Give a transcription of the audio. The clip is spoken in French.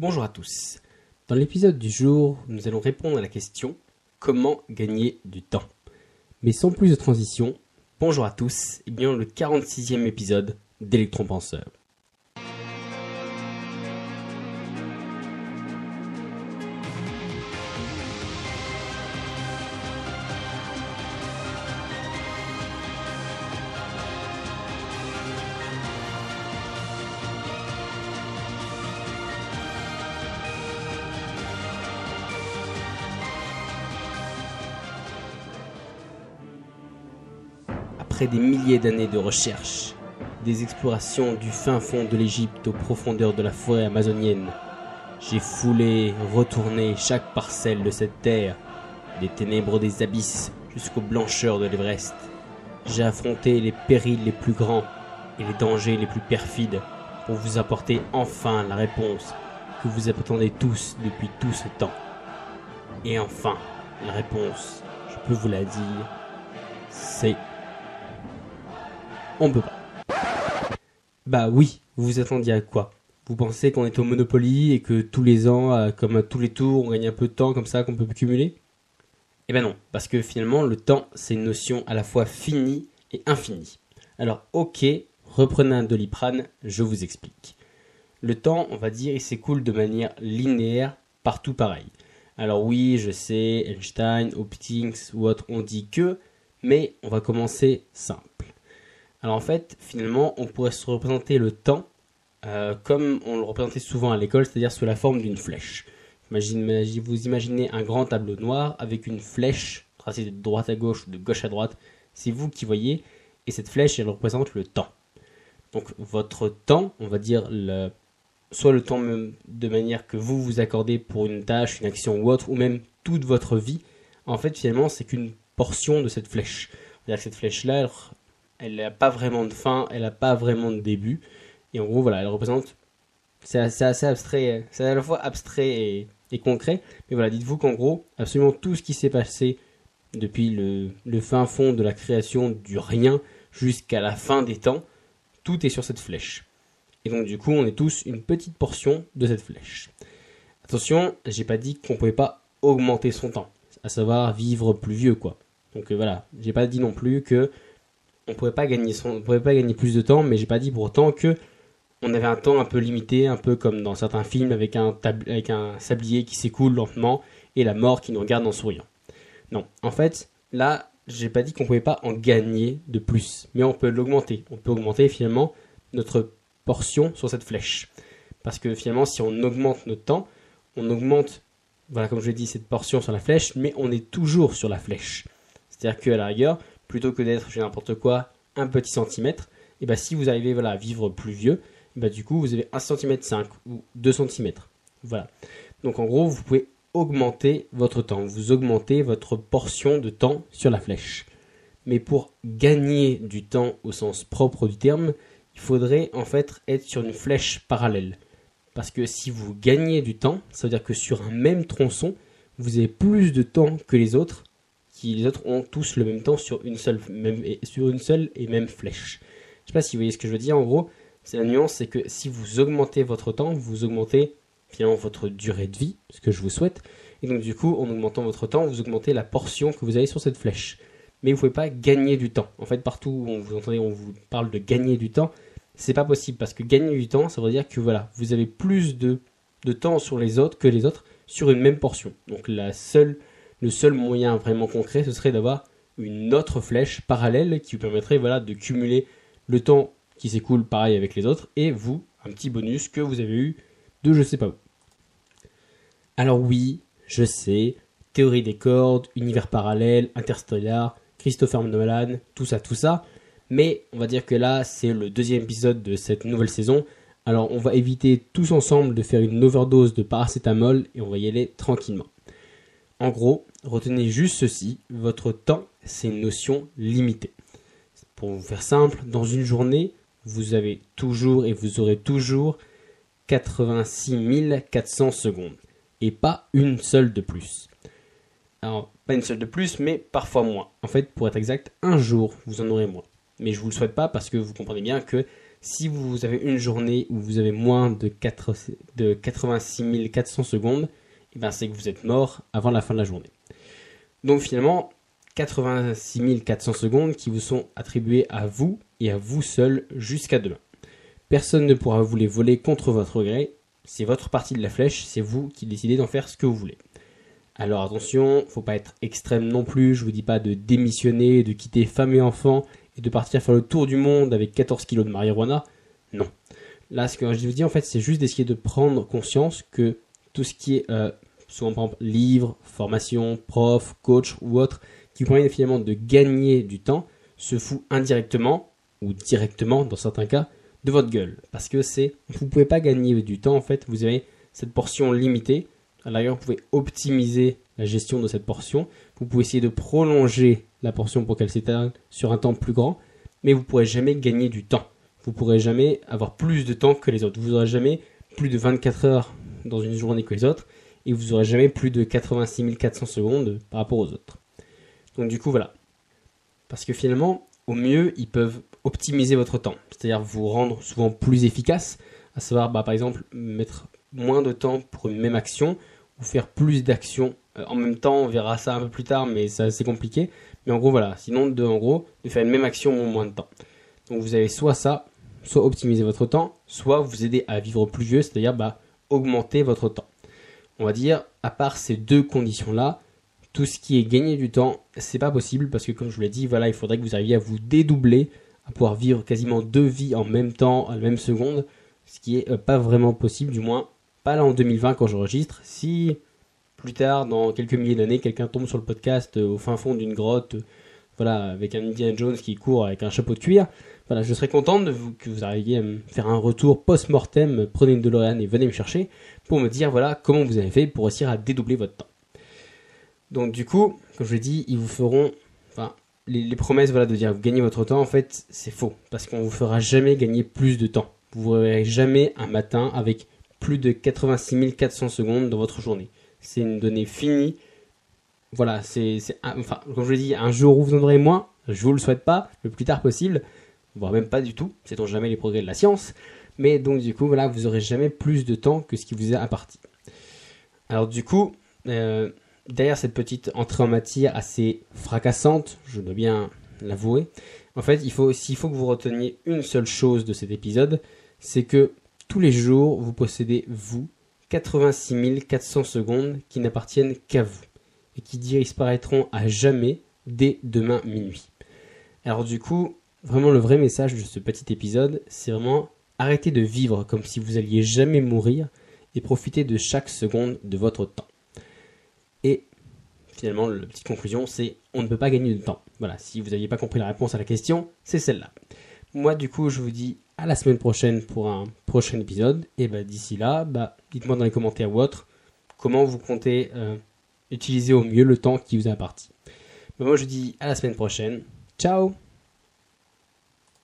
Bonjour à tous. Dans l'épisode du jour, nous allons répondre à la question comment gagner du temps? Mais sans plus de transition, bonjour à tous et bien le 46e épisode d'Electron Penseur. Après des milliers d'années de recherche, des explorations du fin fond de l'Égypte aux profondeurs de la forêt amazonienne, j'ai foulé, retourné chaque parcelle de cette terre, des ténèbres des abysses jusqu'aux blancheurs de l'Everest. J'ai affronté les périls les plus grands et les dangers les plus perfides pour vous apporter enfin la réponse que vous attendez tous depuis tout ce temps. Et enfin, la réponse, je peux vous la dire, c'est on peut pas. Bah oui, vous vous attendiez à quoi? Vous pensez qu'on est au Monopoly et que tous les ans, euh, comme tous les tours, on gagne un peu de temps comme ça qu'on peut cumuler? Eh ben non, parce que finalement le temps c'est une notion à la fois finie et infinie. Alors ok, reprenez un doliprane, je vous explique. Le temps, on va dire, il s'écoule de manière linéaire partout pareil. Alors oui, je sais, Einstein, Hopkins ou autres ont dit que, mais on va commencer simple. Alors en fait, finalement, on pourrait se représenter le temps euh, comme on le représentait souvent à l'école, c'est-à-dire sous la forme d'une flèche. vous imaginez un grand tableau noir avec une flèche tracée de droite à gauche ou de gauche à droite. C'est vous qui voyez, et cette flèche, elle représente le temps. Donc votre temps, on va dire le, soit le temps de manière que vous vous accordez pour une tâche, une action ou autre, ou même toute votre vie, en fait finalement c'est qu'une portion de cette flèche. C'est-à-dire que cette flèche-là, elle n'a pas vraiment de fin, elle n'a pas vraiment de début. Et en gros, voilà, elle représente. C'est assez, abstrait, c'est à la fois abstrait et, concret. Mais voilà, dites-vous qu'en gros, absolument tout ce qui s'est passé depuis le, fin fond de la création du rien jusqu'à la fin des temps, tout est sur cette flèche. Et donc, du coup, on est tous une petite portion de cette flèche. Attention, j'ai pas dit qu'on pouvait pas augmenter son temps, à savoir vivre plus vieux, quoi. Donc euh, voilà, j'ai pas dit non plus que on pouvait pouvait pas gagner plus de temps, mais j'ai pas dit pour autant que on avait un temps un peu limité, un peu comme dans certains films avec un, avec un sablier qui s'écoule lentement et la mort qui nous regarde en souriant. Non, en fait, là, j'ai pas dit qu'on pouvait pas en gagner de plus, mais on peut l'augmenter. On peut augmenter finalement notre portion sur cette flèche. Parce que finalement, si on augmente notre temps, on augmente, voilà, comme je l'ai dit, cette portion sur la flèche, mais on est toujours sur la flèche. C'est-à-dire qu'à la rigueur, plutôt que d'être chez n'importe quoi un petit centimètre, et bah si vous arrivez voilà, à vivre plus vieux, bah du coup vous avez 1 cm 5 ou 2 cm. Voilà. Donc en gros, vous pouvez augmenter votre temps, vous augmentez votre portion de temps sur la flèche. Mais pour gagner du temps au sens propre du terme, il faudrait en fait être sur une flèche parallèle. Parce que si vous gagnez du temps, ça veut dire que sur un même tronçon, vous avez plus de temps que les autres les autres ont tous le même temps sur une seule, et même flèche. Je sais pas si vous voyez ce que je veux dire. En gros, c'est la nuance, c'est que si vous augmentez votre temps, vous augmentez finalement votre durée de vie, ce que je vous souhaite. Et donc du coup, en augmentant votre temps, vous augmentez la portion que vous avez sur cette flèche. Mais vous ne pouvez pas gagner du temps. En fait, partout où on vous entendez, on vous parle de gagner du temps, c'est pas possible parce que gagner du temps, ça veut dire que voilà, vous avez plus de temps sur les autres que les autres sur une même portion. Donc la seule le seul moyen vraiment concret, ce serait d'avoir une autre flèche parallèle qui vous permettrait voilà, de cumuler le temps qui s'écoule pareil avec les autres et vous, un petit bonus que vous avez eu de je sais pas où. Alors oui, je sais, théorie des cordes, univers parallèle, interstellar, Christopher Nolan, tout ça, tout ça. Mais on va dire que là, c'est le deuxième épisode de cette nouvelle saison. Alors on va éviter tous ensemble de faire une overdose de paracétamol et on va y aller tranquillement. En gros, retenez juste ceci, votre temps, c'est une notion limitée. Pour vous faire simple, dans une journée, vous avez toujours et vous aurez toujours 86 400 secondes. Et pas une seule de plus. Alors, pas une seule de plus, mais parfois moins. En fait, pour être exact, un jour, vous en aurez moins. Mais je ne vous le souhaite pas parce que vous comprenez bien que Si vous avez une journée où vous avez moins de, 4, de 86 400 secondes, eh ben c'est que vous êtes mort avant la fin de la journée. Donc finalement, 86 400 secondes qui vous sont attribuées à vous et à vous seul jusqu'à demain. Personne ne pourra vous les voler contre votre gré. C'est votre partie de la flèche, c'est vous qui décidez d'en faire ce que vous voulez. Alors attention, faut pas être extrême non plus, je vous dis pas de démissionner, de quitter femme et enfants et de partir faire le tour du monde avec 14 kilos de marijuana. Non. Là, ce que je vous dis, en fait, c'est juste d'essayer de prendre conscience que tout ce qui est, euh, souvent par exemple, livres, formation, prof, coach ou autre, qui permet finalement de gagner du temps, se fout indirectement, ou directement dans certains cas, de votre gueule. Parce que vous pouvez pas gagner du temps, en fait, vous avez cette portion limitée. L'arrière, vous pouvez optimiser la gestion de cette portion. Vous pouvez essayer de prolonger la portion pour qu'elle s'éteigne sur un temps plus grand, mais vous ne pourrez jamais gagner du temps. Vous ne pourrez jamais avoir plus de temps que les autres. Vous n'aurez jamais plus de 24 heures dans une journée que les autres, et vous n'aurez jamais plus de 86 400 secondes par rapport aux autres. Donc du coup, voilà. Parce que finalement, au mieux, ils peuvent optimiser votre temps, c'est-à-dire vous rendre souvent plus efficace, à savoir bah, par exemple mettre moins de temps pour une même action ou faire plus d'actions euh, en même temps. On verra ça un peu plus tard, mais c'est assez compliqué. Mais en gros, voilà. Sinon, de, en gros, faire une même action en moins de temps. Donc vous avez soit ça, soit optimiser votre temps, soit vous aider à vivre plus vieux, c'est-à-dire bah, augmenter votre temps. On va dire, à part ces deux conditions-là, tout ce qui est gagner du temps, c'est pas possible parce que comme je vous l'ai dit, voilà, il faudrait que vous arriviez à vous dédoubler, à pouvoir vivre quasiment deux vies en même temps, à la même seconde, ce qui est euh, pas vraiment possible, du moins pas là en 2020 quand j'enregistre. Si plus tard, dans quelques milliers d'années, quelqu'un tombe sur le podcast euh, au fin fond d'une grotte, euh, voilà, avec un Indiana Jones qui court avec un chapeau de cuir. Voilà, je serais content de que vous arriviez à me faire un retour post-mortem, prenez une DeLorean et venez me chercher pour me dire voilà comment vous avez fait pour réussir à dédoubler votre temps. Donc du coup, comme je l'ai dit, ils vous feront, enfin, les, promesses voilà de dire vous gagnez votre temps, en fait, c'est faux parce qu'on vous fera jamais gagner plus de temps. Vous ne jamais un matin avec plus de 86 400 secondes dans votre journée c'est une donnée finie. Voilà, c'est, enfin, comme je l'ai dit, un jour où vous en aurez moins, je vous le souhaite pas, le plus tard possible, voire même pas du tout, sait-on jamais les progrès de la science, mais donc du coup, voilà, vous aurez jamais plus de temps que ce qui vous est imparti. Alors du coup, euh, derrière cette petite entrée en matière assez fracassante, je dois bien l'avouer, en fait, il faut, s'il faut que vous reteniez une seule chose de cet épisode, c'est que tous les jours, vous possédez, vous, 86 400 secondes qui n'appartiennent qu'à vous et qui disparaîtront à jamais dès demain minuit. Alors du coup, vraiment le vrai message de ce petit épisode, c'est vraiment arrêtez de vivre comme si vous alliez jamais mourir et profitez de chaque seconde de votre temps. Et finalement, la petite conclusion, c'est on ne peut pas gagner de temps. Voilà, si vous n'aviez pas compris la réponse à la question, c'est celle-là. Moi, du coup, je vous dis à la semaine prochaine pour un prochain épisode. Et bah, d'ici là, bah, dites-moi dans les commentaires ou autres comment vous comptez euh, utiliser au mieux le temps qui vous est imparti. Bah, moi, je vous dis à la semaine prochaine. Ciao